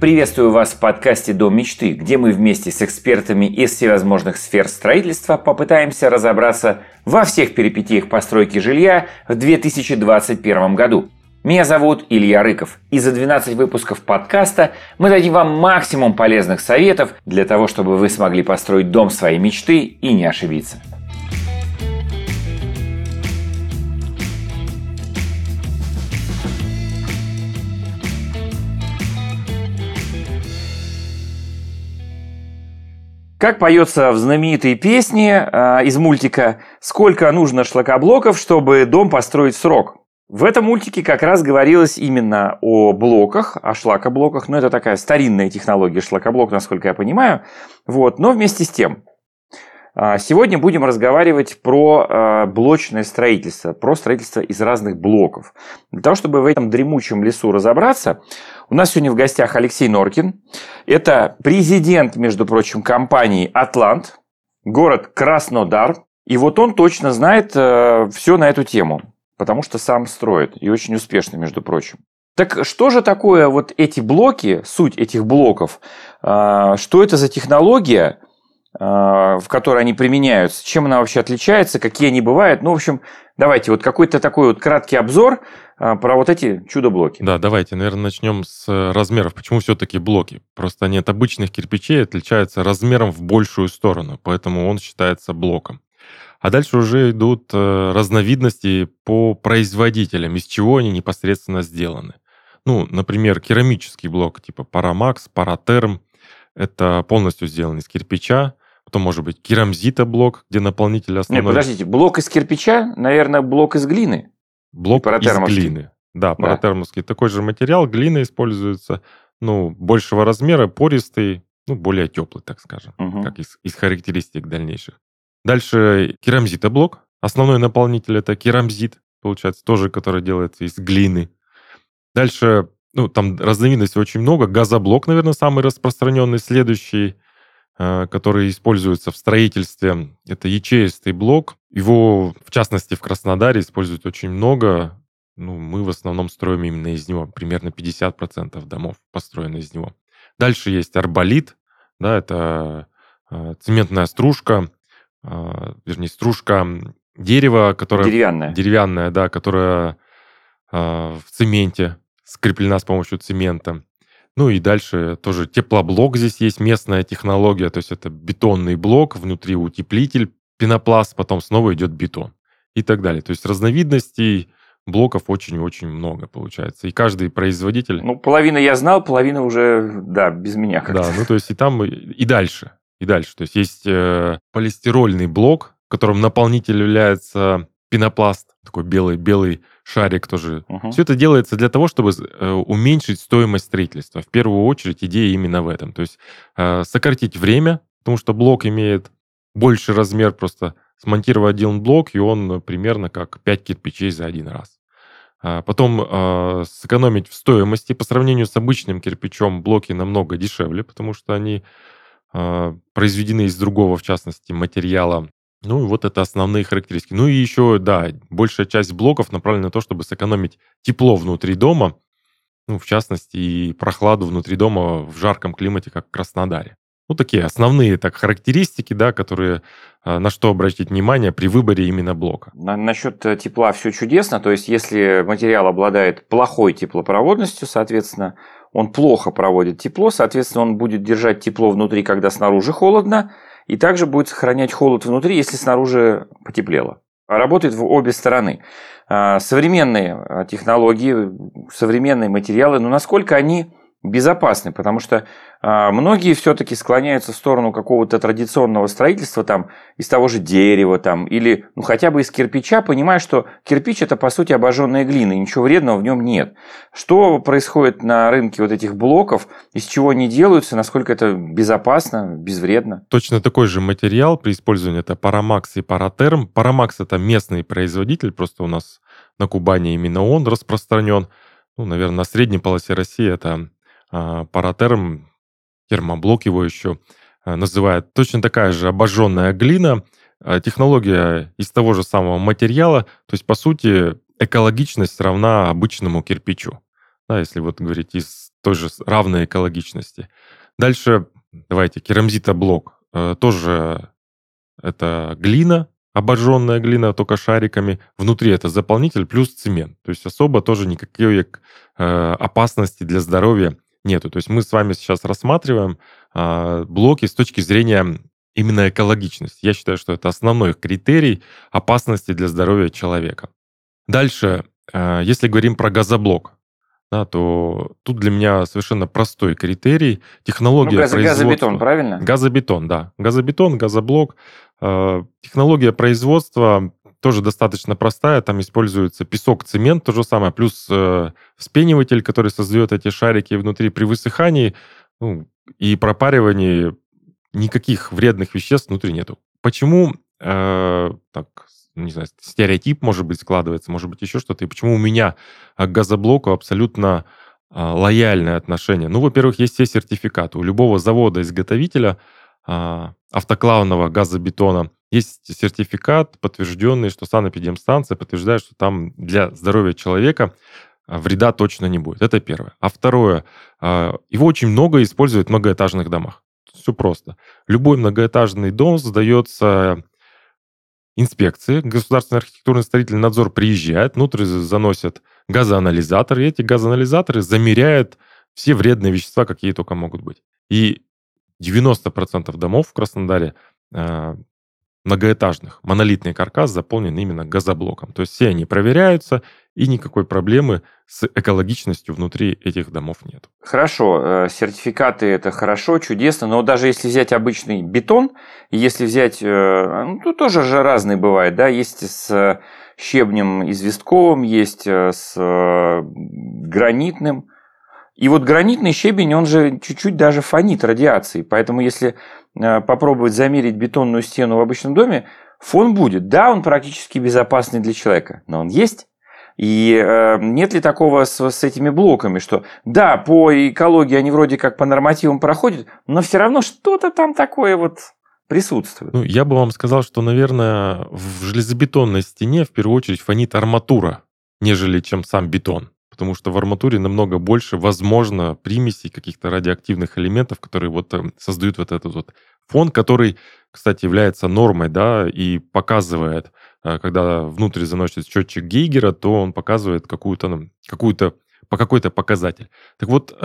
Приветствую вас в подкасте «Дом мечты», где мы вместе с экспертами из всевозможных сфер строительства попытаемся разобраться во всех перипетиях постройки жилья в 2021 году. Меня зовут Илья Рыков, и за 12 выпусков подкаста мы дадим вам максимум полезных советов для того, чтобы вы смогли построить дом своей мечты и не ошибиться. Как поется в знаменитой песне э, из мультика «Сколько нужно шлакоблоков, чтобы дом построить срок?». В этом мультике как раз говорилось именно о блоках, о шлакоблоках. Но ну, это такая старинная технология шлакоблок, насколько я понимаю. Вот. Но вместе с тем, а, Сегодня будем разговаривать про а, блочное строительство, про строительство из разных блоков. Для того, чтобы в этом дремучем лесу разобраться, у нас сегодня в гостях Алексей Норкин. Это президент, между прочим, компании «Атлант», город Краснодар. И вот он точно знает э, все на эту тему, потому что сам строит, и очень успешно, между прочим. Так что же такое вот эти блоки, суть этих блоков? А, что это за технология? В которой они применяются, чем она вообще отличается, какие они бывают. Ну, в общем, давайте вот какой-то такой вот краткий обзор а, про вот эти чудо-блоки. Да, давайте, наверное, начнем с размеров. Почему все-таки блоки? Просто они от обычных кирпичей отличаются размером в большую сторону, поэтому он считается блоком. А дальше уже идут э, разновидности по производителям, из чего они непосредственно сделаны. Ну, например, керамический блок типа Парамакс, Паратерм. Это полностью сделан из кирпича Потом может быть керамзита блок, где наполнитель основной. Нет, подождите, блок из кирпича, наверное, блок из глины. Блок из глины. Да, паратермовский. Да. Такой же материал, глина используется, ну, большего размера, пористый, ну, более теплый, так скажем, угу. как из, из характеристик дальнейших. Дальше керамзита блок. Основной наполнитель это керамзит, получается, тоже, который делается из глины. Дальше, ну, там разновидностей очень много. Газоблок, наверное, самый распространенный. Следующий который используется в строительстве. Это ячеистый блок. Его, в частности, в Краснодаре используют очень много. Ну, мы в основном строим именно из него. Примерно 50% домов построены из него. Дальше есть арболит. Да, это э, цементная стружка, э, вернее, стружка дерева, которая... Деревянная. Деревянная, да, которая в цементе скреплена с помощью цемента. Ну и дальше тоже теплоблок здесь есть, местная технология, то есть это бетонный блок, внутри утеплитель, пенопласт, потом снова идет бетон и так далее. То есть разновидностей блоков очень-очень много получается. И каждый производитель... Ну, половина я знал, половина уже, да, без меня как-то. Да, ну то есть и там, и дальше. И дальше. То есть есть э, полистирольный блок, в котором наполнитель является пенопласт, такой белый, белый шарик тоже. Угу. Все это делается для того, чтобы э, уменьшить стоимость строительства. В первую очередь идея именно в этом. То есть э, сократить время, потому что блок имеет больший размер, просто смонтировать один блок, и он примерно как 5 кирпичей за один раз. А потом э, сэкономить в стоимости. По сравнению с обычным кирпичом блоки намного дешевле, потому что они э, произведены из другого, в частности, материала, ну, вот это основные характеристики. Ну и еще, да, большая часть блоков направлена на то, чтобы сэкономить тепло внутри дома, ну, в частности, и прохладу внутри дома в жарком климате, как в Краснодаре. Ну, такие основные так, характеристики, да, которые а, на что обратить внимание при выборе именно блока. На, насчет э, тепла все чудесно. То есть, если материал обладает плохой теплопроводностью, соответственно, он плохо проводит тепло, соответственно, он будет держать тепло внутри, когда снаружи холодно, и также будет сохранять холод внутри, если снаружи потеплело. Работает в обе стороны. А, современные а, технологии, современные материалы, но насколько они безопасны, потому что а, многие все-таки склоняются в сторону какого-то традиционного строительства там из того же дерева там или ну хотя бы из кирпича, понимая, что кирпич это по сути обожженная глина, и ничего вредного в нем нет. Что происходит на рынке вот этих блоков, из чего они делаются, насколько это безопасно, безвредно? Точно такой же материал при использовании это Парамакс и Паратерм. Парамакс это местный производитель, просто у нас на Кубани именно он распространен. Ну, наверное, на средней полосе России это паратерм, термоблок его еще а, называют. Точно такая же обожженная глина, а, технология из того же самого материала, то есть, по сути, экологичность равна обычному кирпичу. да, если вот говорить из той же равной экологичности. Дальше, давайте, керамзитоблок. Тоже это глина, обожженная глина, только шариками. Внутри это заполнитель плюс цемент. То есть особо тоже никакой э, опасности для здоровья нету. То есть мы с вами сейчас рассматриваем э, блоки с точки зрения именно экологичности. Я считаю, что это основной критерий опасности для здоровья человека. Дальше, э, если говорим про газоблок, да, то тут для меня совершенно простой критерий. Технология ну, газ, производства... Газобетон, правильно? Газобетон, да. Газобетон, газоблок. Э, технология производства тоже достаточно простая. Там используется песок, цемент, то же самое, плюс э, вспениватель, который создает эти шарики внутри при высыхании ну, и пропаривании никаких вредных веществ внутри нету. Почему э, так не знаю, стереотип, может быть, складывается, может быть, еще что-то. И почему у меня к газоблоку абсолютно а, лояльное отношение? Ну, во-первых, есть все сертификаты. У любого завода-изготовителя а, автоклавного газобетона есть сертификат, подтвержденный, что санэпидемстанция подтверждает, что там для здоровья человека а, вреда точно не будет. Это первое. А второе, его очень много используют в многоэтажных домах. Все просто. Любой многоэтажный дом сдается инспекции, государственный архитектурно строительный надзор приезжает, внутрь заносят газоанализаторы, и эти газоанализаторы замеряют все вредные вещества, какие только могут быть. И 90% домов в Краснодаре э, многоэтажных, монолитный каркас заполнен именно газоблоком. То есть все они проверяются, и никакой проблемы с экологичностью внутри этих домов нет. Хорошо, э, сертификаты это хорошо, чудесно, но даже если взять обычный бетон, если взять, э, ну тут тоже же разные бывает, да, есть с щебнем известковым, есть э, с гранитным, и вот гранитный щебень, он же чуть-чуть даже фонит радиацией. Поэтому если попробовать замерить бетонную стену в обычном доме, фон будет. Да, он практически безопасный для человека, но он есть. И э, нет ли такого с, с этими блоками, что да, по экологии они вроде как по нормативам проходят, но все равно что-то там такое вот присутствует. Ну, я бы вам сказал, что, наверное, в железобетонной стене в первую очередь фонит арматура, нежели чем сам бетон. Потому что в арматуре намного больше, возможно, примесей каких-то радиоактивных элементов, которые вот э, создают вот этот вот фон, который, кстати, является нормой, да, и показывает Э, когда внутрь заносит счетчик Гейгера, то он показывает какую-то, ну, какую-то, по какой-то показатель. Так вот, э,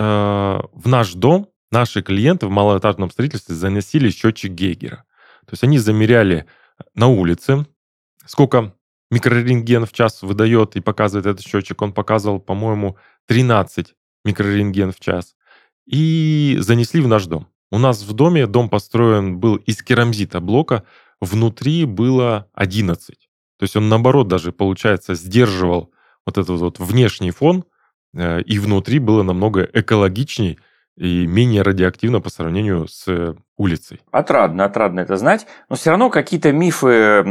в наш дом наши клиенты в малоэтажном строительстве заносили счетчик Гейгера. То есть они замеряли на улице, сколько микрорентген в час выдает и показывает этот счетчик. Он показывал, по-моему, 13 микрорентген в час. И занесли в наш дом. У нас в доме дом построен был из керамзита блока, внутри было 11. То есть он, наоборот, даже, получается, сдерживал вот этот вот внешний фон, э, и внутри было намного экологичней и менее радиоактивно по сравнению с улицей. Отрадно, отрадно это знать. Но все равно какие-то мифы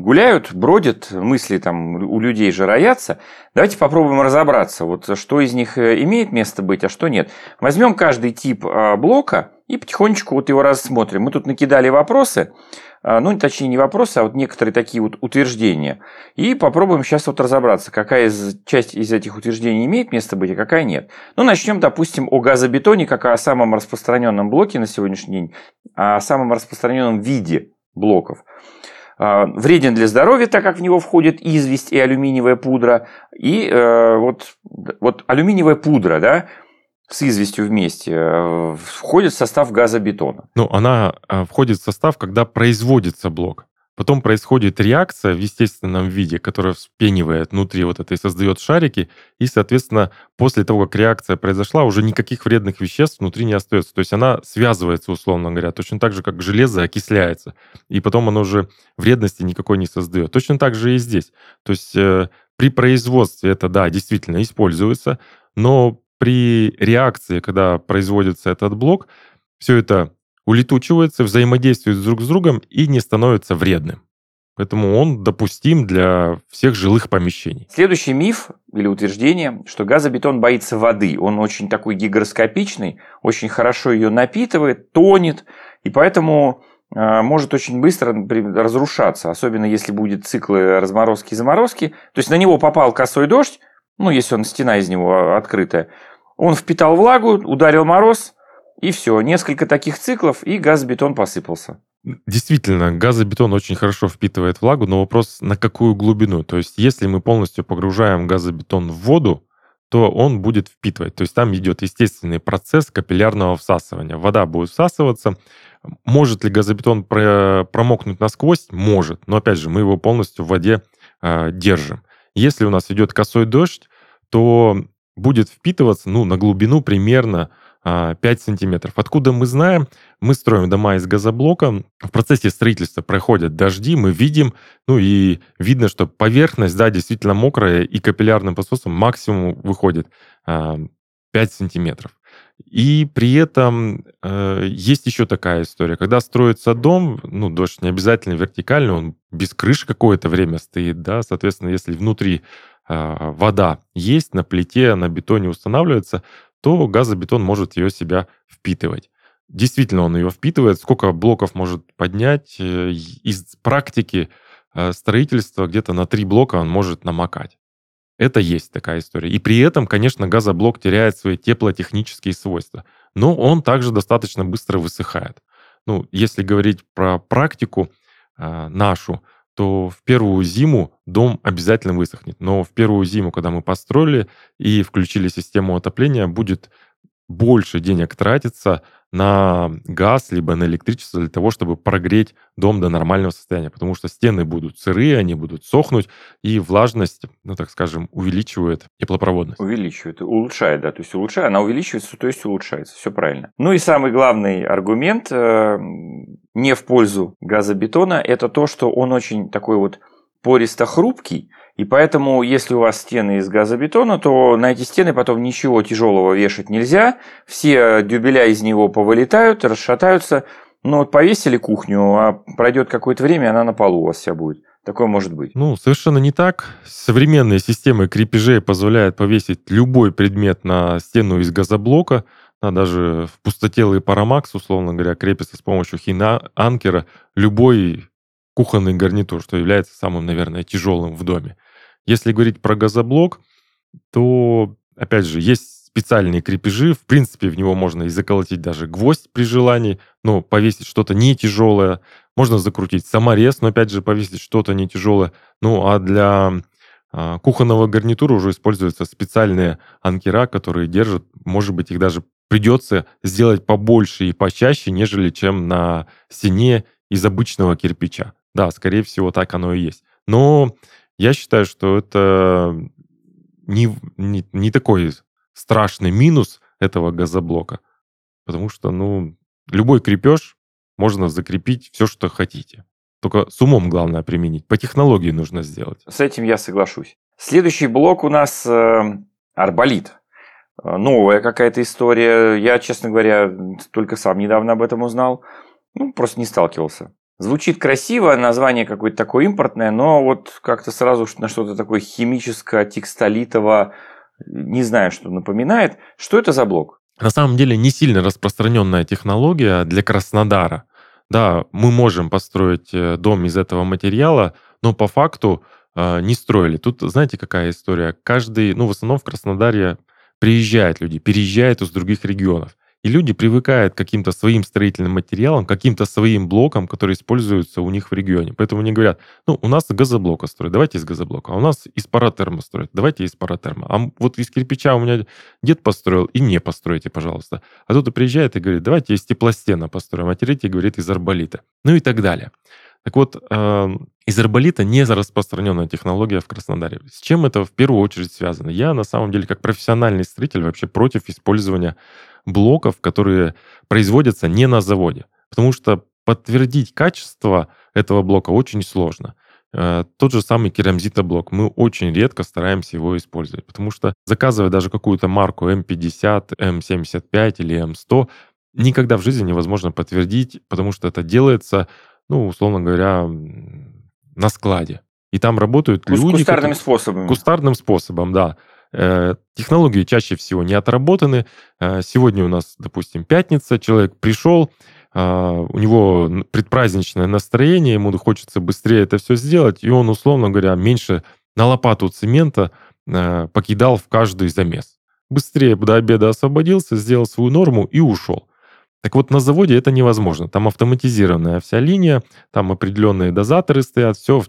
гуляют, бродят, мысли там у людей же роятся. Давайте попробуем разобраться, вот что из них э, имеет место быть, а что нет. Возьмем каждый тип а, блока и потихонечку вот его рассмотрим. Мы тут накидали вопросы. А, ну, точнее, не вопросы, а вот некоторые такие вот утверждения. И попробуем сейчас вот разобраться, какая из, часть из этих утверждений имеет место быть, а какая нет. Ну, начнем, допустим, о газобетоне, как о самом распространенном блоке на сегодняшний день, о самом распространенном виде блоков. А, вреден для здоровья, так как в него входит известь и алюминиевая пудра. И э, вот, вот алюминиевая пудра, да, с известью вместе э, входит в состав газобетона? Ну, она э, входит в состав, когда производится блок. Потом происходит реакция в естественном виде, которая вспенивает внутри вот это и создает шарики. И, соответственно, после того, как реакция произошла, уже никаких вредных веществ внутри не остается. То есть она связывается, условно говоря, точно так же, как железо окисляется. И потом оно уже вредности никакой не создает. Точно так же и здесь. То есть э, при производстве это, да, действительно используется, но при реакции, когда производится этот блок, все это улетучивается, взаимодействует друг с другом и не становится вредным. Поэтому он допустим для всех жилых помещений. Следующий миф или утверждение, что газобетон боится воды. Он очень такой гигроскопичный, очень хорошо ее напитывает, тонет, и поэтому э, может очень быстро разрушаться, особенно если будет циклы разморозки и заморозки. То есть на него попал косой дождь, ну, если он стена из него открытая, он впитал влагу, ударил мороз, и все. Несколько таких циклов, и газобетон посыпался. Действительно, газобетон очень хорошо впитывает влагу, но вопрос, на какую глубину? То есть, если мы полностью погружаем газобетон в воду, то он будет впитывать. То есть там идет естественный процесс капиллярного всасывания. Вода будет всасываться. Может ли газобетон промокнуть насквозь? Может. Но опять же, мы его полностью в воде э, держим. Если у нас идет косой дождь, то будет впитываться ну, на глубину примерно 5 а, сантиметров. Откуда мы знаем? Мы строим дома из газоблока. В процессе строительства проходят дожди, мы видим, ну и видно, что поверхность, да, действительно мокрая, и капиллярным пососом максимум выходит 5 а, сантиметров. И при этом э, есть еще такая история. Когда строится дом, ну, дождь не обязательно вертикальный, он без крыши какое-то время стоит, да, соответственно, если внутри вода есть, на плите, на бетоне устанавливается, то газобетон может ее себя впитывать. Действительно, он ее впитывает. Сколько блоков может поднять? Э, из практики э, строительства где-то на три блока он может намокать. Это есть такая история. И при этом, конечно, газоблок теряет свои теплотехнические свойства. Но он также достаточно быстро высыхает. Ну, если говорить про практику э, нашу, то в первую зиму дом обязательно высохнет. Но в первую зиму, когда мы построили и включили систему отопления, будет больше денег тратиться на газ, либо на электричество для того, чтобы прогреть дом до нормального состояния, потому что стены будут сырые, они будут сохнуть, и влажность, ну, так скажем, увеличивает теплопроводность. Увеличивает, улучшает, да, то есть улучшает, она увеличивается, то есть улучшается, все правильно. Ну и самый главный аргумент э, не в пользу газобетона, это то, что он очень такой вот пористо хрупкий, и поэтому, если у вас стены из газобетона, то на эти стены потом ничего тяжелого вешать нельзя. Все дюбеля из него повылетают, расшатаются. Ну вот повесили кухню, а пройдет какое-то время, она на полу у вас вся будет. Такое может быть. Ну, совершенно не так. Современные системы крепежей позволяют повесить любой предмет на стену из газоблока. А даже в пустотелый парамакс, условно говоря, крепится с помощью хина-анкера любой кухонный гарнитур, что является самым, наверное, тяжелым в доме. Если говорить про газоблок, то, опять же, есть специальные крепежи. В принципе, в него можно и заколотить даже гвоздь при желании, но повесить что-то не тяжелое. Можно закрутить саморез, но, опять же, повесить что-то не тяжелое. Ну, а для а, кухонного гарнитура уже используются специальные анкера, которые держат, может быть, их даже придется сделать побольше и почаще, нежели чем на стене из обычного кирпича. Да, скорее всего, так оно и есть. Но я считаю, что это не, не, не такой страшный минус этого газоблока, потому что, ну, любой крепеж можно закрепить все, что хотите. Только с умом главное применить. По технологии нужно сделать. С этим я соглашусь. Следующий блок у нас э, арболит. Э, новая какая-то история. Я, честно говоря, только сам недавно об этом узнал. Ну, просто не сталкивался. Звучит красиво, название какое-то такое импортное, но вот как-то сразу на что-то такое химическое, текстолитово, не знаю, что напоминает. Что это за блок? На самом деле не сильно распространенная технология для Краснодара. Да, мы можем построить э, дом из этого материала, но по факту э, не строили. Тут, знаете, какая история? Каждый, ну, в основном в Краснодаре приезжают люди, переезжают из других регионов. И люди привыкают к каким-то своим строительным материалам, каким-то своим блокам, которые используются у них в регионе. Поэтому они говорят, ну, у нас газоблока строят, давайте из газоблока. А у нас из паратерма строят, давайте из паратерма. А вот из кирпича у меня дед построил, и не постройте, пожалуйста. А тут приезжает и говорит, давайте из теплостена построим. А третий говорит из арболита. Ну и так далее. Так вот, эм, из арболита не распространенная технология в Краснодаре. С чем это в первую очередь связано? Я, на самом деле, как профессиональный строитель, вообще против использования блоков, которые производятся не на заводе. Потому что подтвердить качество этого блока очень сложно. Э, тот же самый керамзитоблок. Мы очень редко стараемся его использовать, потому что заказывая даже какую-то марку М50, М75 или М100, никогда в жизни невозможно подтвердить, потому что это делается, ну, условно говоря, на складе. И там работают ну, люди... Кустарным которые... способом. Кустарным способом, да. Э, технологии чаще всего не отработаны. Э, сегодня у нас, допустим, пятница, человек пришел, э, у него предпраздничное настроение, ему хочется быстрее это все сделать, и он, условно говоря, меньше на лопату цемента покидал в каждый замес. Быстрее до обеда освободился, сделал свою норму и ушел. Так вот, на заводе это невозможно. Там автоматизированная вся линия, там определенные дозаторы стоят, все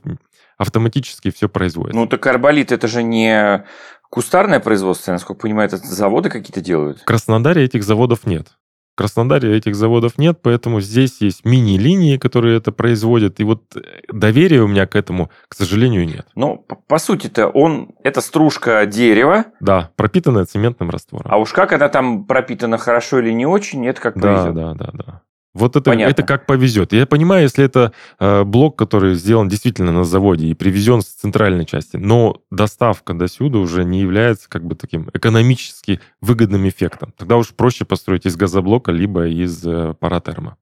автоматически все производится. Ну, так арболит это же не кустарное производство, насколько понимаю, это заводы какие-то делают? В Краснодаре этих заводов нет. В Краснодаре этих заводов нет, поэтому здесь есть мини-линии, которые это производят. И вот э, доверия у меня к этому, к сожалению, нет. Ну, по, по сути-то, он это стружка дерева. Да, пропитанная цементным раствором. А уж как она там пропитана хорошо или не очень, это как да, повезет. Да, да, да. Вот это, это как повезет. Я понимаю, если это э, блок, который сделан действительно на заводе и привезен с центральной части, но доставка до сюда уже не является как бы таким экономически выгодным эффектом. Тогда уж проще построить из газоблока, либо из э, паратерма.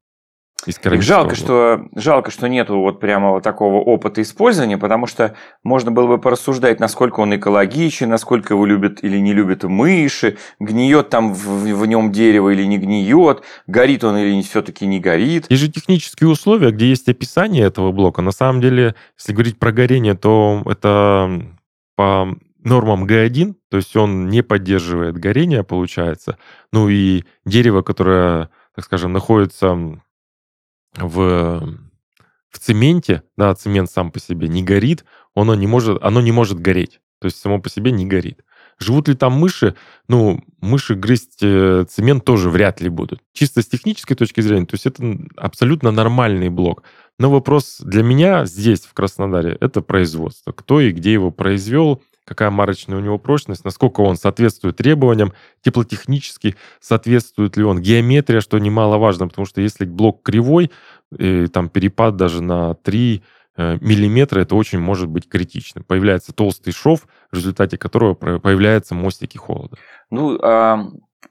Из жалко, что, жалко, что нету вот прямо вот такого опыта использования, потому что можно было бы порассуждать, насколько он экологичен, насколько его любят или не любят мыши, гниет там в, в нем дерево или не гниет, горит он или все-таки не горит. Есть же технические условия, где есть описание этого блока. На самом деле, если говорить про горение, то это по нормам Г1, то есть он не поддерживает горение, получается. Ну и дерево, которое, так скажем, находится в, в цементе, да, цемент сам по себе не горит, оно не может, оно не может гореть. То есть само по себе не горит. Живут ли там мыши? Ну, мыши грызть э, цемент тоже вряд ли будут. Чисто с технической точки зрения, то есть это абсолютно нормальный блок. Но вопрос для меня здесь, в Краснодаре, это производство. Кто и где его произвел, какая марочная у него прочность, насколько он соответствует требованиям, теплотехнически соответствует ли он, геометрия, что немаловажно, потому что если блок кривой, и там перепад даже на 3 э, миллиметра, это очень может быть критичным. Появляется толстый шов, в результате которого появляются мостики холода. Ну, а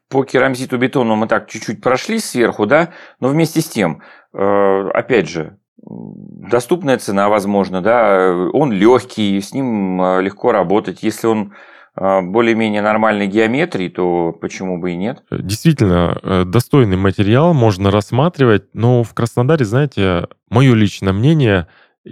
по керамзиту бетону мы так чуть-чуть прошли сверху, да, но вместе с тем, э, опять же, доступная цена, возможно, да, он легкий, с ним а, легко работать. Если он а, более-менее нормальной геометрии, то почему бы и нет? Действительно, э, достойный материал можно рассматривать, но в Краснодаре, знаете, мое личное мнение,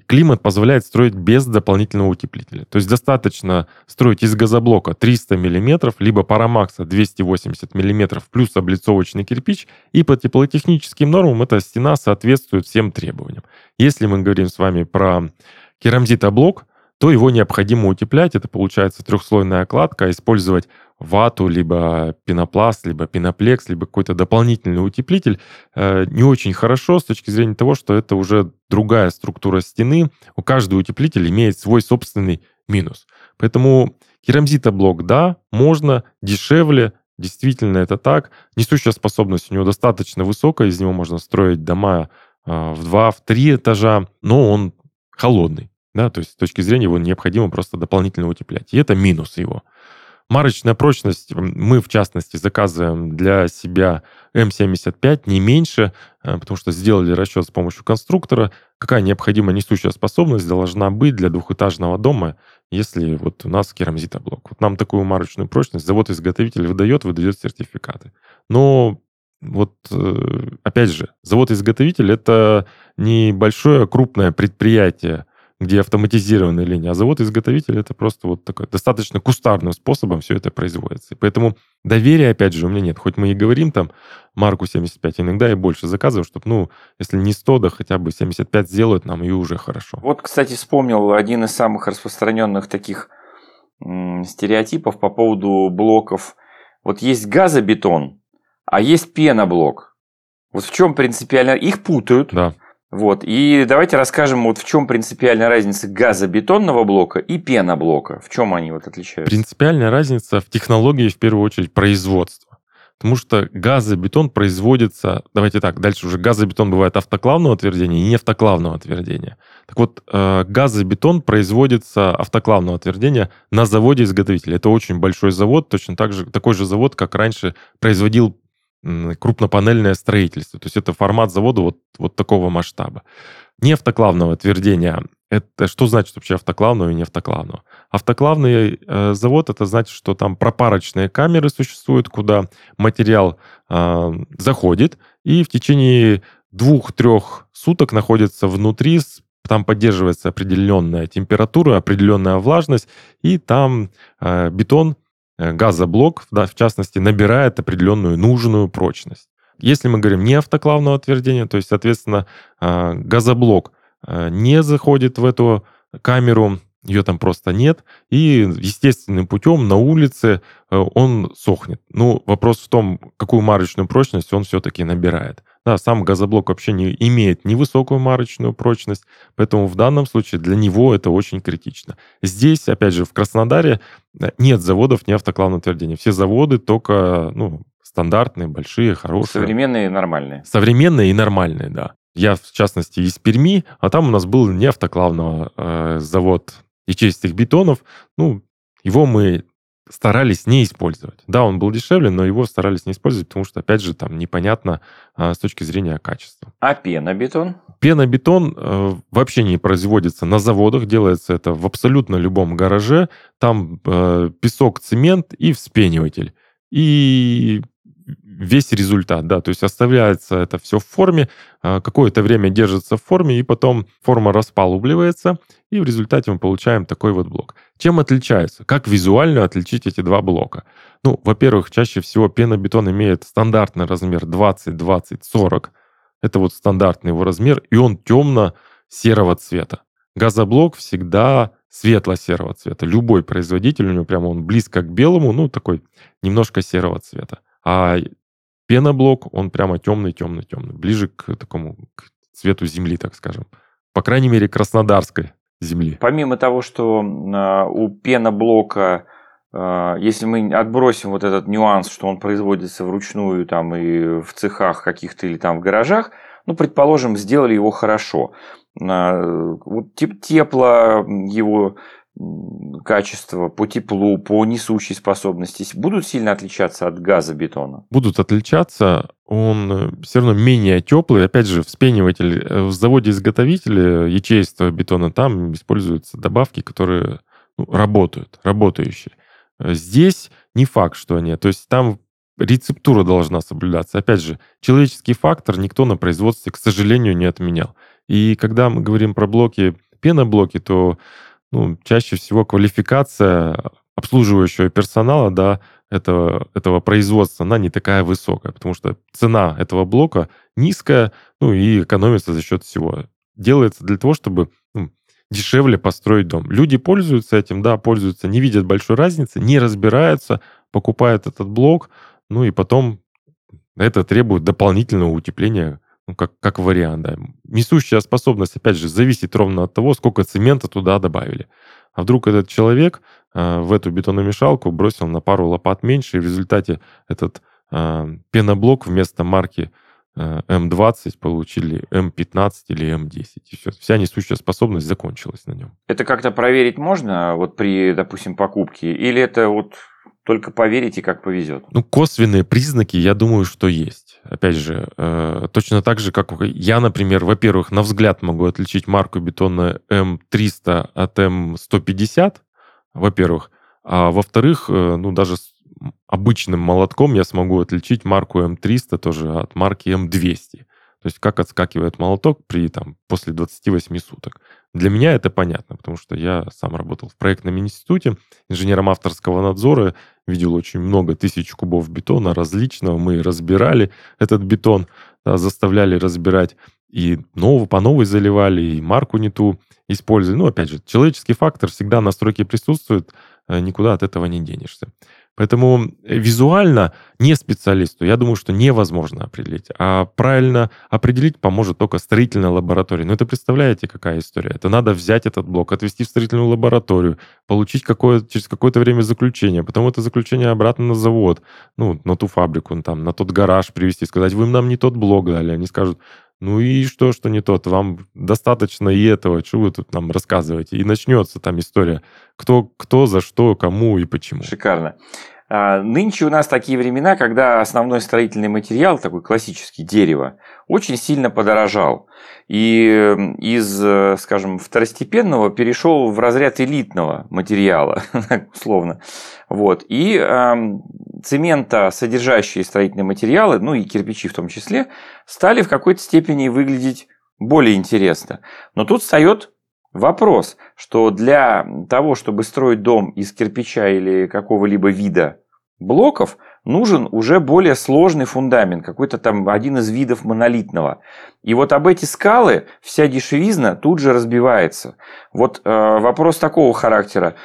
климат позволяет строить без дополнительного утеплителя. То есть достаточно строить из газоблока 300 мм, либо парамакса 280 мм плюс облицовочный кирпич, и по теплотехническим нормам эта стена соответствует всем требованиям. Если мы говорим с вами про керамзитоблок, то его необходимо утеплять. Это получается трехслойная окладка, использовать вату, либо пенопласт, либо пеноплекс, либо какой-то дополнительный утеплитель э, не очень хорошо с точки зрения того, что это уже другая структура стены. У каждого утеплителя имеет свой собственный минус. Поэтому керамзитоблок, да, можно, дешевле, действительно это так. Несущая способность у него достаточно высокая, из него можно строить дома э, в два, в три этажа, но он холодный. Да, то есть с точки зрения его необходимо просто дополнительно утеплять. И это минус его. Марочная прочность мы, в частности, заказываем для себя М75 не меньше, э, потому что сделали расчет с помощью конструктора, какая необходимая несущая способность должна быть для двухэтажного дома, если вот у нас керамзитоблок. Вот нам такую марочную прочность завод-изготовитель выдает, выдает сертификаты. Но вот, э, опять же, завод-изготовитель — это небольшое крупное предприятие, где автоматизированная линия, а завод-изготовитель это просто вот такой достаточно кустарным способом все это производится. И поэтому доверия, опять же, у меня нет. Хоть мы и говорим там марку 75, иногда я больше заказываю, чтобы, ну, если не 100, да хотя бы 75 сделают нам, и уже хорошо. Вот, кстати, вспомнил один из самых распространенных таких стереотипов по поводу блоков. Вот есть газобетон, а есть пеноблок. Вот в чем принципиально... Их путают. Да. Вот. И давайте расскажем, вот в чем принципиальная разница газобетонного блока и пеноблока. В чем они вот отличаются? Принципиальная разница в технологии, в первую очередь, производства. Потому что газобетон производится, давайте так, дальше уже газобетон бывает автоклавного отвердения и не автоклавного отвердения. Так вот, э, газобетон производится автоклавного отвердения на заводе изготовителя. Это очень большой завод, точно так же, такой же завод, как раньше производил крупнопанельное строительство. То есть это формат завода вот, вот такого масштаба. Не автоклавного отвердения. Это что значит вообще автоклавного и не автоклавного? Автоклавный э, завод это значит, что там пропарочные камеры существуют, куда материал э, заходит и в течение двух-трех суток находится внутри там поддерживается определенная температура, определенная влажность, и там э, бетон, газоблок, да, в частности, набирает определенную нужную прочность. Если мы говорим не автоклавного отвердения, то есть, соответственно, э, газоблок э, не заходит в эту камеру, ее там просто нет, и естественным путем на улице э, он сохнет. Ну, вопрос в том, какую марочную прочность он все-таки набирает. Да, сам газоблок вообще не имеет невысокую марочную прочность, поэтому в данном случае для него это очень критично. Здесь, опять же, в Краснодаре э, нет заводов не автоклавного твердения. Все заводы только ну, стандартные, большие, хорошие. Современные и нормальные. Современные и нормальные, да. Я, в частности, из Перми, а там у нас был не автоклавного э, завод ячеистых бетонов. Ну, его мы старались не использовать. Да, он был дешевле, но его старались не использовать, потому что, опять же, там непонятно а, с точки зрения качества. А пенобетон? Пенобетон э, вообще не производится на заводах, делается это в абсолютно любом гараже. Там э, песок, цемент и вспениватель. И весь результат, да, то есть оставляется это все в форме, а, какое-то время держится в форме, и потом форма распалубливается, и в результате мы получаем такой вот блок. Чем отличается? Как визуально отличить эти два блока? Ну, во-первых, чаще всего пенобетон имеет стандартный размер 20, 20, 40. Это вот стандартный его размер, и он темно-серого цвета. Газоблок всегда светло-серого цвета. Любой производитель, у него прямо он близко к белому, ну, такой немножко серого цвета. А пеноблок, он прямо темный, темный, темный, ближе к такому к цвету земли, так скажем. По крайней мере, краснодарской земли. Помимо того, что э, у пеноблока, э, если мы отбросим вот этот нюанс, что он производится вручную там и в цехах каких-то или там в гаражах, ну, предположим, сделали его хорошо. Э, вот тепло его качества по теплу, по несущей способности будут сильно отличаться от газобетона? Будут отличаться. Он э, все равно менее теплый. Опять же, вспениватель э, в заводе-изготовителе ячеистого бетона там используются добавки, которые ну, работают, работающие. Здесь не факт, что они. То есть там рецептура должна соблюдаться. Опять же, человеческий фактор никто на производстве, к сожалению, не отменял. И когда мы говорим про блоки, пеноблоки, то ну, чаще всего квалификация обслуживающего персонала, да, этого, этого производства, она не такая высокая, потому что цена этого блока низкая, ну, и экономится за счет всего. Делается для того, чтобы ну, дешевле построить дом. Люди пользуются этим, да, пользуются, не видят большой разницы, не разбираются, покупают этот блок, ну, и потом это требует дополнительного утепления ну, как, как вариант, да. Несущая способность, опять же, зависит ровно от того, сколько цемента туда добавили. А вдруг этот человек э, в эту бетономешалку бросил на пару лопат меньше, и в результате этот э, пеноблок вместо марки э, М20 получили М15 или М10. И все. Вся несущая способность закончилась на нем. Это как-то проверить можно вот при, допустим, покупке? Или это вот только поверите, как повезет? Ну, косвенные признаки, я думаю, что есть опять же, э, точно так же, как я, например, во-первых, на взгляд могу отличить марку бетона М300 от М150, во-первых, а во-вторых, э, ну, даже с обычным молотком я смогу отличить марку М300 тоже от марки М200. То есть как отскакивает молоток при, там, после 28 суток. Для меня это понятно, потому что я сам работал в проектном институте инженером авторского надзора, видел очень много тысяч кубов бетона различного, мы разбирали этот бетон, да, заставляли разбирать и нового, по новой заливали, и марку не ту использовали. Ну, опять же, человеческий фактор всегда на стройке присутствует, э, никуда от этого не денешься. Поэтому э, визуально не специалисту, я думаю, что невозможно определить. А правильно определить поможет только строительная лаборатория. Но это представляете, какая история? Это надо взять этот блок, отвести в строительную лабораторию, получить какое, через какое-то время заключение, потом это заключение обратно на завод, ну, на ту фабрику, там, на тот гараж привезти, сказать, вы нам не тот блок дали. Они скажут, ну и что, что не тот? Вам достаточно и этого, что вы тут нам рассказываете? И начнется там история, кто, кто за что, кому и почему. Шикарно. А, нынче у нас такие времена, когда основной строительный материал, такой классический дерево, очень сильно подорожал. И из, скажем, второстепенного перешел в разряд элитного материала, условно. Вот. И э, цемента, содержащие строительные материалы, ну и кирпичи в том числе, стали в какой-то степени выглядеть более интересно. Но тут встает вопрос, что для того, чтобы строить дом из кирпича или какого-либо вида блоков, нужен уже более сложный фундамент, какой-то там один из видов монолитного. И вот об эти скалы вся дешевизна тут же разбивается. Вот э, вопрос такого характера.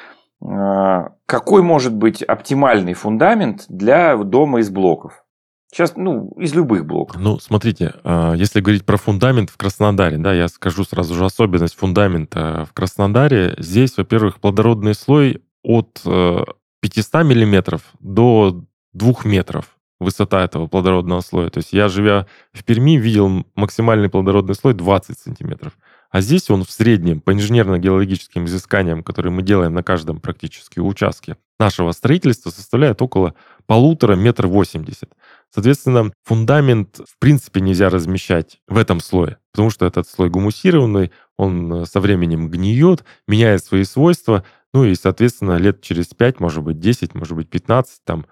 Э, какой может быть оптимальный фундамент для дома из блоков? Сейчас, ну, из любых блоков. Ну, смотрите, э, если говорить про фундамент в Краснодаре, да, я скажу сразу же особенность фундамента в Краснодаре. Здесь, во-первых, плодородный слой от 500 миллиметров до 2 метров высота этого плодородного слоя. То есть я, живя в Перми, видел максимальный плодородный слой 20 сантиметров. А здесь он в среднем, по инженерно-геологическим изысканиям, которые мы делаем на каждом практически участке нашего строительства, составляет около полутора метра восемьдесят. Соответственно, фундамент в принципе нельзя размещать в этом слое, потому что этот слой гумусированный, он э, со временем гниет, меняет свои свойства, ну и, соответственно, лет через 5, может быть, 10, может быть, 15, там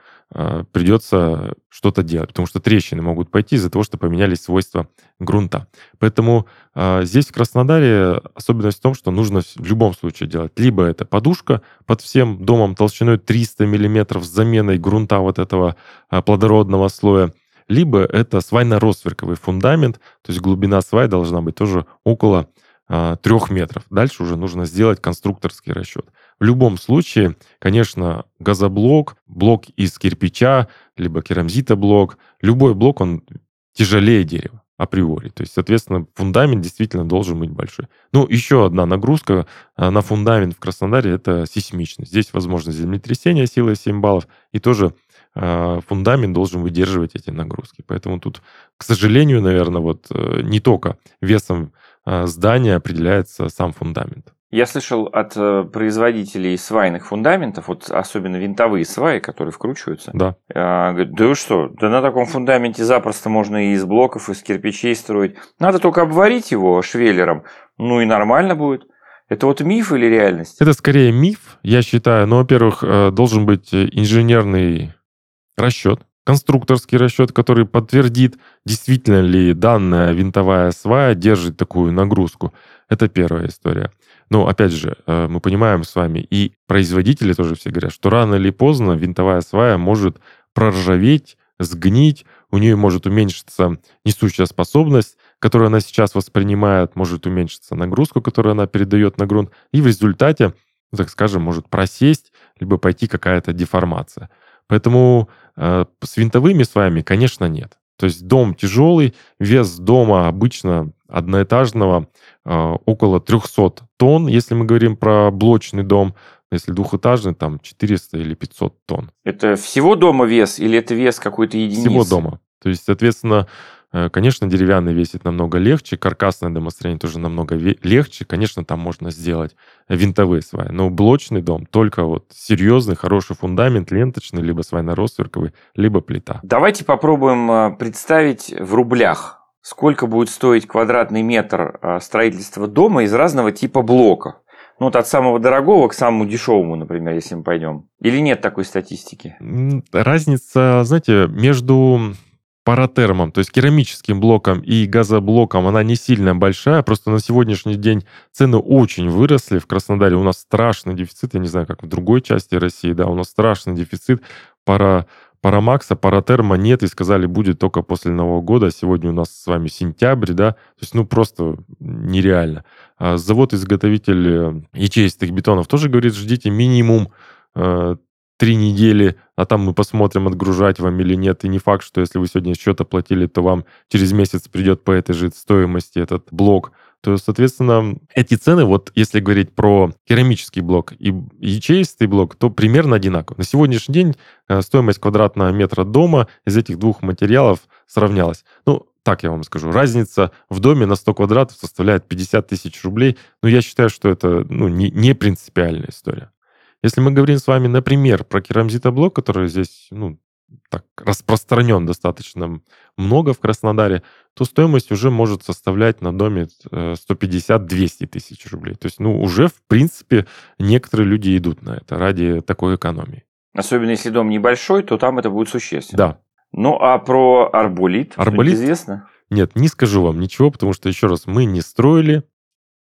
придется что-то делать, потому что трещины могут пойти из-за того, что поменялись свойства грунта. Поэтому э, здесь, в Краснодаре, особенность в том, что нужно в любом случае делать. Либо это подушка под всем домом толщиной 300 миллиметров с заменой грунта вот этого э, плодородного слоя, либо это свайно-росверковый фундамент, то есть глубина свай должна быть тоже около трех метров. Дальше уже нужно сделать конструкторский расчет. В любом случае, конечно, газоблок, блок из кирпича, либо керамзита-блок, любой блок, он тяжелее дерева априори. То есть, соответственно, фундамент действительно должен быть большой. Ну, еще одна нагрузка а, на фундамент в Краснодаре – это сейсмичность. Здесь возможно землетрясение силой 7 баллов, и тоже а, фундамент должен выдерживать эти нагрузки. Поэтому тут, к сожалению, наверное, вот э, не только весом а, здания определяется сам фундамент. Я слышал от э, производителей свайных фундаментов, вот особенно винтовые сваи, которые вкручиваются. Да. А, говорят, да вы что, да на таком фундаменте запросто можно и из блоков, и из кирпичей строить. Надо только обварить его швеллером, ну и нормально будет. Это вот миф или реальность? Это скорее миф, я считаю. Но, во-первых, э, должен быть инженерный расчет, конструкторский расчет, который подтвердит, действительно ли данная винтовая свая держит такую нагрузку. Это первая история. Но, опять же, э, мы понимаем с вами, и производители тоже все говорят, что рано или поздно винтовая свая может проржаветь, сгнить, у нее может уменьшиться несущая способность, которую она сейчас воспринимает, может уменьшиться нагрузку, которую она передает на грунт, и в результате, так скажем, может просесть, либо пойти какая-то деформация. Поэтому э, с винтовыми сваями, конечно, нет. То есть дом тяжелый, вес дома обычно одноэтажного э, около 300 тонн, если мы говорим про блочный дом. Если двухэтажный, там 400 или 500 тонн. Это всего дома вес или это вес какой-то единицы? Всего дома. То есть, соответственно, Э, конечно, деревянный весит намного легче, каркасное домостроение тоже намного легче. Конечно, там можно сделать винтовые сваи. Но блочный дом только вот серьезный, хороший фундамент, ленточный, либо свайно-ростверковый, либо плита. Давайте попробуем э, представить в рублях. Сколько будет стоить квадратный метр э, строительства дома из разного типа блоков? Ну, вот от самого дорогого к самому дешевому, например, если мы пойдем. Или нет такой статистики? Разница, знаете, между паратермом, то есть керамическим блоком и газоблоком, она не сильно большая, просто на сегодняшний день цены очень выросли. В Краснодаре у нас страшный дефицит, я не знаю, как в другой части России, да, у нас страшный дефицит пара Парамакса, Паратерма нет, и сказали, будет только после Нового года. Сегодня у нас с вами сентябрь, да, то есть, ну, просто нереально. А завод-изготовитель э, ячеистых бетонов тоже говорит, ждите минимум э, три недели, а там мы посмотрим, отгружать вам или нет. И не факт, что если вы сегодня счет оплатили, то вам через месяц придет по этой же стоимости этот блок. То, соответственно, эти цены, вот если говорить про керамический блок и ячеистый блок, то примерно одинаково. На сегодняшний день э, стоимость квадратного метра дома из этих двух материалов сравнялась. Ну, так я вам скажу, разница в доме на 100 квадратов составляет 50 тысяч рублей. Но я считаю, что это ну, не, не принципиальная история. Если мы говорим с вами, например, про керамзитоблок, который здесь ну, так, распространен достаточно много в Краснодаре, то стоимость уже может составлять на доме 150-200 э, тысяч рублей. То есть, ну, уже, в принципе, некоторые люди идут на это ради такой экономии. Особенно если дом небольшой, то там это будет существенно. Да. Ну, а про арболит, арболит известно? Нет, не скажу вам ничего, потому что, еще раз, мы не строили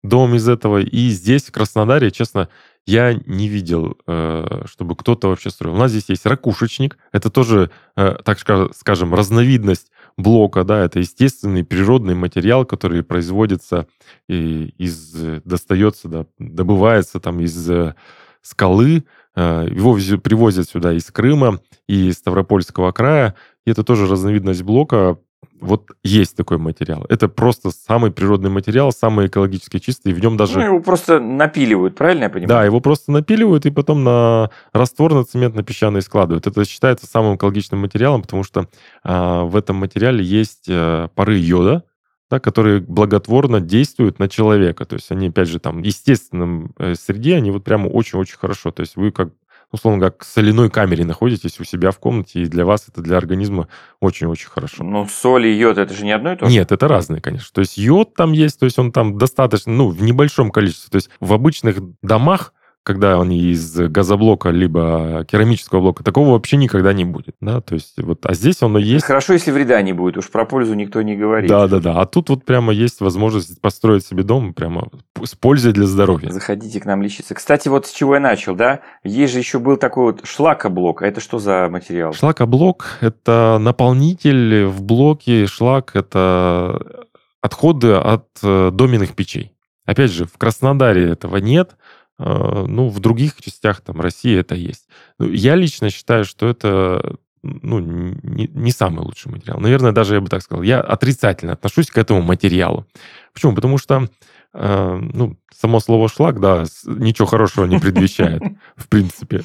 дом из этого. И здесь, в Краснодаре, честно, я не видел, э, чтобы кто-то вообще строил. У нас здесь есть ракушечник. Это тоже, э, так скажем, разновидность блока, да, это естественный природный материал, который производится из, достается, да, добывается там из э, скалы, его привозят сюда из Крыма из Ставропольского края. И это тоже разновидность блока, вот есть такой материал. Это просто самый природный материал, самый экологически чистый, и в нем даже... Ну, его просто напиливают, правильно я понимаю? Да, его просто напиливают и потом на раствор на цемент, на песчаный складывают. Это считается самым экологичным материалом, потому что а, в этом материале есть а, пары йода, да, которые благотворно действуют на человека. То есть они, опять же, там, в естественном э, среде, они вот прямо очень-очень хорошо. То есть вы как условно, как в соляной камере находитесь у себя в комнате, и для вас это для организма очень-очень хорошо. Ну, соль и йод, это же не одно и то же? Нет, это разные, конечно. То есть йод там есть, то есть он там достаточно, ну, в небольшом количестве. То есть в обычных домах когда они из газоблока либо керамического блока, такого вообще никогда не будет, да, то есть вот, а здесь оно есть. Хорошо, если вреда не будет, уж про пользу никто не говорит. Да, да, да, а тут вот прямо есть возможность построить себе дом прямо с пользой для здоровья. Заходите к нам лечиться. Кстати, вот с чего я начал, да, есть же еще был такой вот шлакоблок, а это что за материал? Шлакоблок – это наполнитель в блоке, шлак – это отходы от э, доменных печей. Опять же, в Краснодаре этого нет, а, ну, в других частях там России это есть. Ну, я лично считаю, что это ну, не, не самый лучший материал. Наверное, даже я бы так сказал, я отрицательно отношусь к этому материалу. Почему? Потому что, э, ну, само слово шлак, да, ничего хорошего не предвещает, в принципе.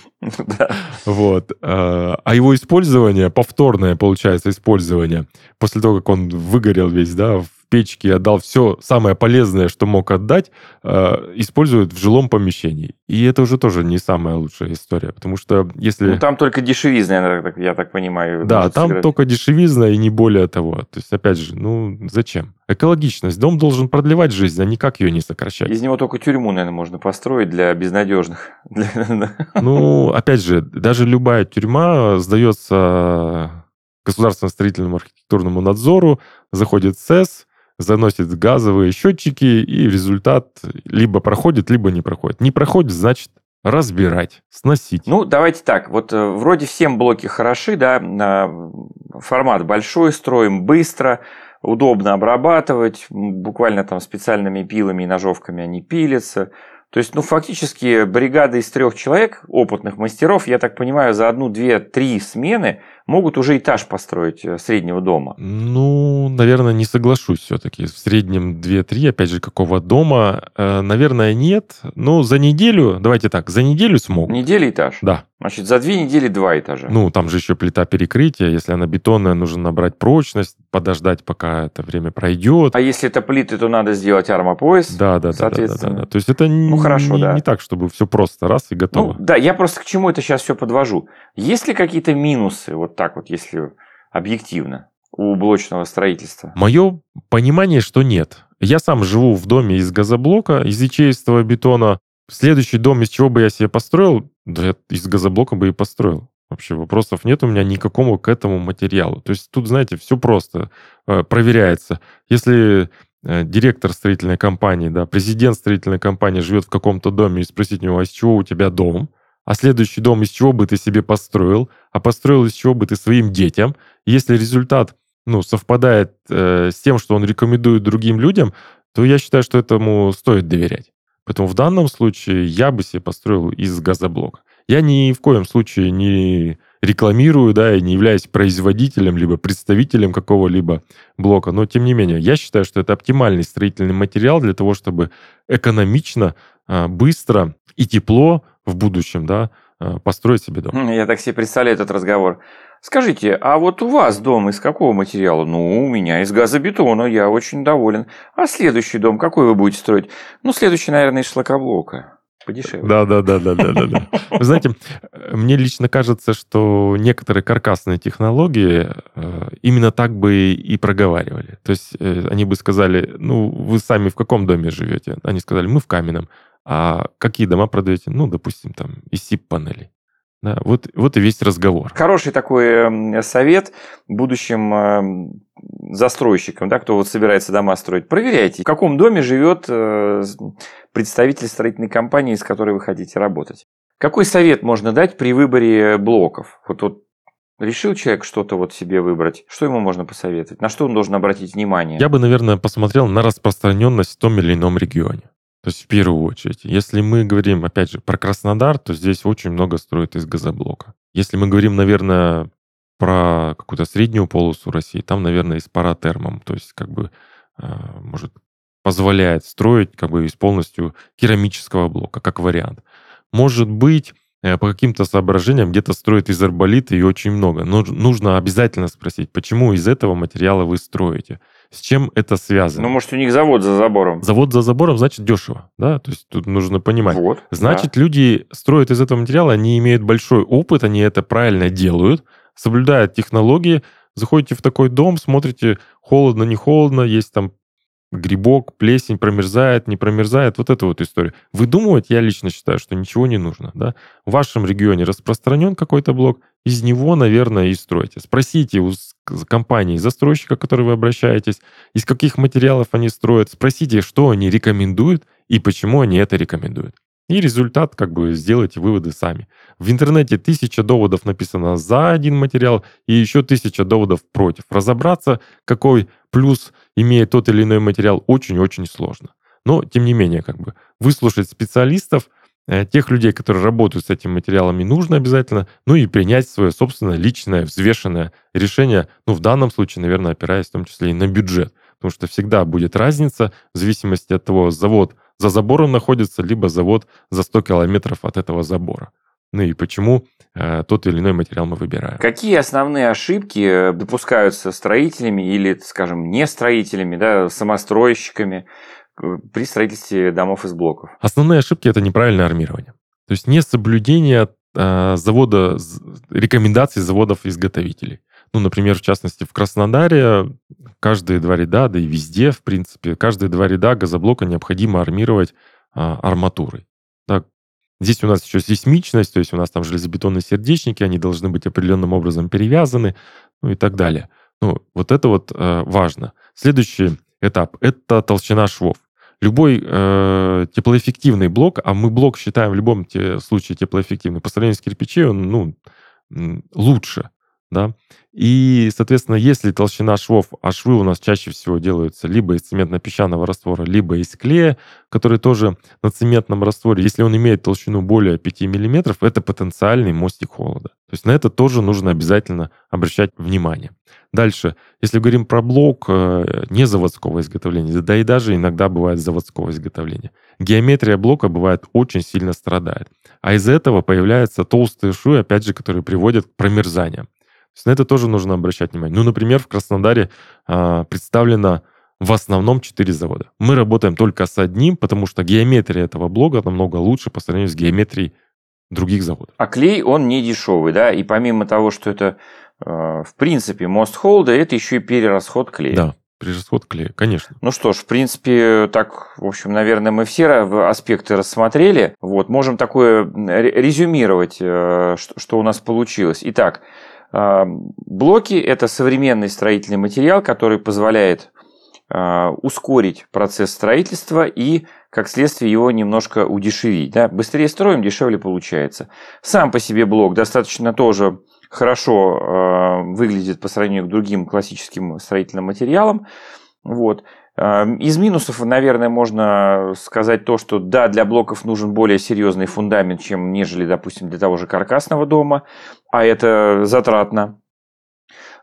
Вот. А, а его использование, повторное, получается, использование, после того, как он выгорел весь, да, в печке, отдал все самое полезное, что мог отдать, э, используют в жилом помещении. И это уже тоже не самая лучшая история, потому что если... Ну, там только дешевизна, я так понимаю. Да, там сыграть. только дешевизна и не более того. То есть, опять же, ну, зачем? Экологичность. Дом должен продлевать жизнь, а никак ее не сокращать. Из него только тюрьму, наверное, можно построить для безнадежных. Ну, опять же, даже любая тюрьма сдается государственному строительному архитектурному надзору, заходит СЭС, заносит газовые счетчики, и результат либо проходит, либо не проходит. Не проходит, значит, разбирать, сносить. Ну, давайте так. Вот э, вроде всем блоки хороши, да, формат большой, строим быстро, удобно обрабатывать, буквально там специальными пилами и ножовками они пилятся. То есть, ну, фактически бригада из трех человек, опытных мастеров, я так понимаю, за одну, две, три смены могут уже этаж построить э, среднего дома. Ну, наверное, не соглашусь все-таки. В среднем 2-3, опять же, какого дома, э, наверное, нет. Ну, за неделю, давайте так, за неделю смогут. Неделя этаж? Да. Значит, за две недели два этажа. Ну, там же еще плита перекрытия. Если она бетонная, нужно набрать прочность, подождать, пока это время пройдет. А если это плиты, то надо сделать армопояс. Да, да, соответственно. Да, да, да, да. То есть это ну, хорошо, не, да. не так, чтобы все просто раз и готово. Ну, да, я просто к чему это сейчас все подвожу. Есть ли какие-то минусы, вот так вот, если объективно, у блочного строительства? Мое понимание, что нет. Я сам живу в доме из газоблока, из ячеистого бетона. Следующий дом, из чего бы я себе построил, да я из газоблока бы и построил. Вообще вопросов нет у меня никакого к этому материалу. То есть тут, знаете, все просто э, проверяется. Если э, директор строительной компании, да, президент строительной компании живет в каком-то доме и спросить у него, а из чего у тебя дом, а следующий дом из чего бы ты себе построил, а построил из чего бы ты своим детям. Если результат ну, совпадает э, с тем, что он рекомендует другим людям, то я считаю, что этому стоит доверять. Поэтому в данном случае я бы себе построил из газоблока. Я ни в коем случае не рекламирую, да, и не являюсь производителем либо представителем какого-либо блока, но тем не менее, я считаю, что это оптимальный строительный материал для того, чтобы экономично, а, быстро и тепло в будущем, да, э, построить себе дом. Я так себе представляю этот разговор. Скажите, а вот у вас дом из какого материала? Ну, у меня из газобетона, я очень доволен. А следующий дом какой вы будете строить? Ну, следующий, наверное, из шлакоблока. Подешевле. Да, да, да, да, да, да, да. Вы знаете, мне лично кажется, что некоторые каркасные технологии э, именно так бы и проговаривали. То есть э, они бы сказали, ну, вы сами в каком доме живете? Они сказали, мы в каменном. А какие дома продаете? Ну, допустим, там из СИП-панелей. Да, вот, вот и весь разговор. Хороший такой эм, совет будущим эм, застройщикам, да, кто вот собирается дома строить, проверяйте, в каком доме живет э, представитель строительной компании, с которой вы хотите работать. Какой совет можно дать при выборе блоков? Вот, вот решил человек что-то вот себе выбрать, что ему можно посоветовать? На что он должен обратить внимание? Я бы, наверное, посмотрел на распространенность в том или ином регионе. То есть в первую очередь. Если мы говорим, опять же, про Краснодар, то здесь очень много строят из газоблока. Если мы говорим, наверное, про какую-то среднюю полосу России, там, наверное, из паратермом, то есть как бы а, может позволяет строить как бы из полностью керамического блока, как вариант. Может быть, э, по каким-то соображениям где-то строят из арболита и очень много. Но нужно обязательно спросить, почему из этого материала вы строите. С чем это связано? Ну, может, у них завод за забором. Завод за забором, значит, дешево. Да? То есть тут нужно понимать. Вот, значит, да. люди строят из этого материала, они имеют большой опыт, они это правильно делают, соблюдают технологии. Заходите в такой дом, смотрите, холодно, не холодно, есть там грибок, плесень промерзает, не промерзает, вот эта вот история. Выдумывать, я лично считаю, что ничего не нужно. Да? В вашем регионе распространен какой-то блок, из него, наверное, и стройте. Спросите у компании, застройщика, к которой вы обращаетесь, из каких материалов они строят, спросите, что они рекомендуют и почему они это рекомендуют. И результат, как бы, сделайте выводы сами. В интернете тысяча доводов написано за один материал и еще тысяча доводов против. Разобраться, какой плюс имеет тот или иной материал, очень-очень сложно. Но, тем не менее, как бы, выслушать специалистов, э, тех людей, которые работают с этими материалами, нужно обязательно, ну и принять свое собственное личное взвешенное решение, ну, в данном случае, наверное, опираясь в том числе и на бюджет, потому что всегда будет разница в зависимости от того, завод за забором находится, либо завод за 100 километров от этого забора. Ну и почему э, тот или иной материал мы выбираем. Какие основные ошибки э, допускаются строителями или, скажем, не строителями, да, самостройщиками э, при строительстве домов из блоков? Основные ошибки это неправильное армирование. То есть несоблюдение э, завода, рекомендаций заводов-изготовителей. Ну, например, в частности, в Краснодаре каждые два ряда, да и везде, в принципе, каждые два ряда газоблока необходимо армировать а, арматурой. Да, здесь у нас еще сейсмичность, то есть у нас там железобетонные сердечники, они должны быть определенным образом перевязаны, ну и так далее. Ну, вот это вот э, важно. Следующий этап — это толщина швов. Любой э, теплоэффективный блок, а мы блок считаем в любом те, случае теплоэффективный, по сравнению с кирпичей он ну, лучше да. И, соответственно, если толщина швов, а швы у нас чаще всего делаются либо из цементно-песчаного раствора, либо из клея, который тоже на цементном растворе, если он имеет толщину более 5 мм, это потенциальный мостик холода. То есть на это тоже нужно обязательно обращать внимание. Дальше, если говорим про блок э, не заводского изготовления, да и даже иногда бывает заводского изготовления, геометрия блока бывает очень сильно страдает. А из-за этого появляются толстые швы, опять же, которые приводят к промерзаниям на это тоже нужно обращать внимание. Ну, например, в Краснодаре а, представлено в основном 4 завода. Мы работаем только с одним, потому что геометрия этого блога намного лучше по сравнению с геометрией других заводов. А клей, он не дешевый, да? И помимо того, что это, э, в принципе, мост холда, это еще и перерасход клея. Да, перерасход клея, конечно. Ну что ж, в принципе, так, в общем, наверное, мы все аспекты рассмотрели. Вот, можем такое резюмировать, э, что у нас получилось. Итак, блоки – это современный строительный материал, который позволяет а, ускорить процесс строительства и, как следствие, его немножко удешевить. Да? Быстрее строим, дешевле получается. Сам по себе блок достаточно тоже хорошо а, выглядит по сравнению к другим классическим строительным материалам. Вот. Из минусов, наверное, можно сказать то, что да, для блоков нужен более серьезный фундамент, чем нежели, допустим, для того же каркасного дома, а это затратно.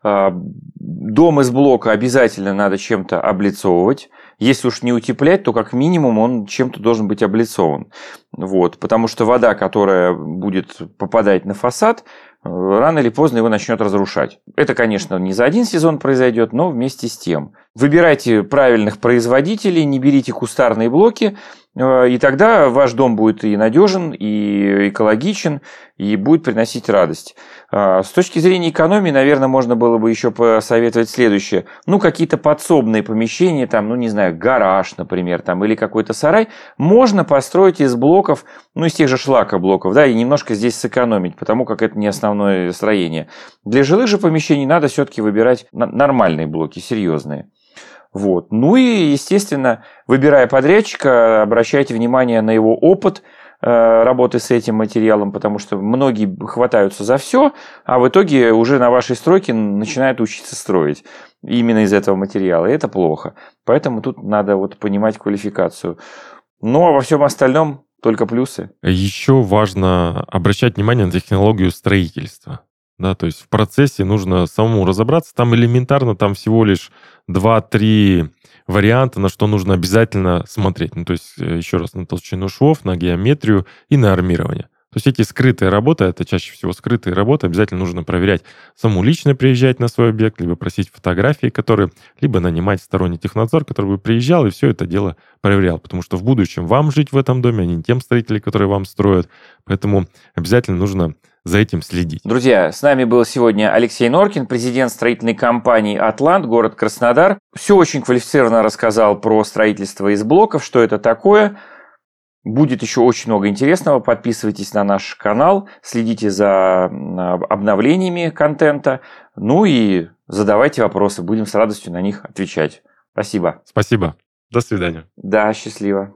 Эм, дом из блока обязательно надо чем-то облицовывать. Если уж не утеплять, то как минимум он чем-то должен быть облицован. Вот, потому что вода, которая будет попадать на фасад, рано или поздно его начнет разрушать. Это, конечно, не за один сезон произойдет, но вместе с тем. Выбирайте правильных производителей, не берите кустарные блоки, Э, и тогда ваш дом будет и надежен, и экологичен, и будет приносить радость. Э, с точки зрения экономии, наверное, можно было бы еще посоветовать следующее. Ну, какие-то подсобные помещения, там, ну, не знаю, гараж, например, там, или какой-то сарай, можно построить из блоков, ну, из тех же шлакоблоков, да, и немножко здесь сэкономить, потому как это не основное строение. Для жилых же помещений надо все-таки выбирать нормальные блоки, серьезные. Вот. Ну и, естественно, выбирая подрядчика, обращайте внимание на его опыт э, работы с этим материалом, потому что многие хватаются за все, а в итоге уже на вашей стройке начинают учиться строить именно из этого материала. И это плохо. Поэтому тут надо вот понимать квалификацию. Ну а во всем остальном только плюсы. Еще важно обращать внимание на технологию строительства. Да, то есть в процессе нужно самому разобраться. Там элементарно, там всего лишь 2-3 варианта, на что нужно обязательно смотреть. Ну, то есть, э, еще раз, на толщину швов, на геометрию и на армирование. То есть эти скрытые работы, это чаще всего скрытые работы, обязательно нужно проверять. Саму лично приезжать на свой объект, либо просить фотографии, которые, либо нанимать сторонний технадзор, который бы приезжал и все это дело проверял. Потому что в будущем вам жить в этом доме, а не тем строителям, которые вам строят. Поэтому обязательно нужно за этим следить. Друзья, с нами был сегодня Алексей Норкин, президент строительной компании «Атлант», город Краснодар. Все очень квалифицированно рассказал про строительство из блоков, что это такое. Будет еще очень много интересного. Подписывайтесь на наш канал, следите за обновлениями контента. Ну и задавайте вопросы, будем с радостью на них отвечать. Спасибо. Спасибо. До свидания. Да, счастливо.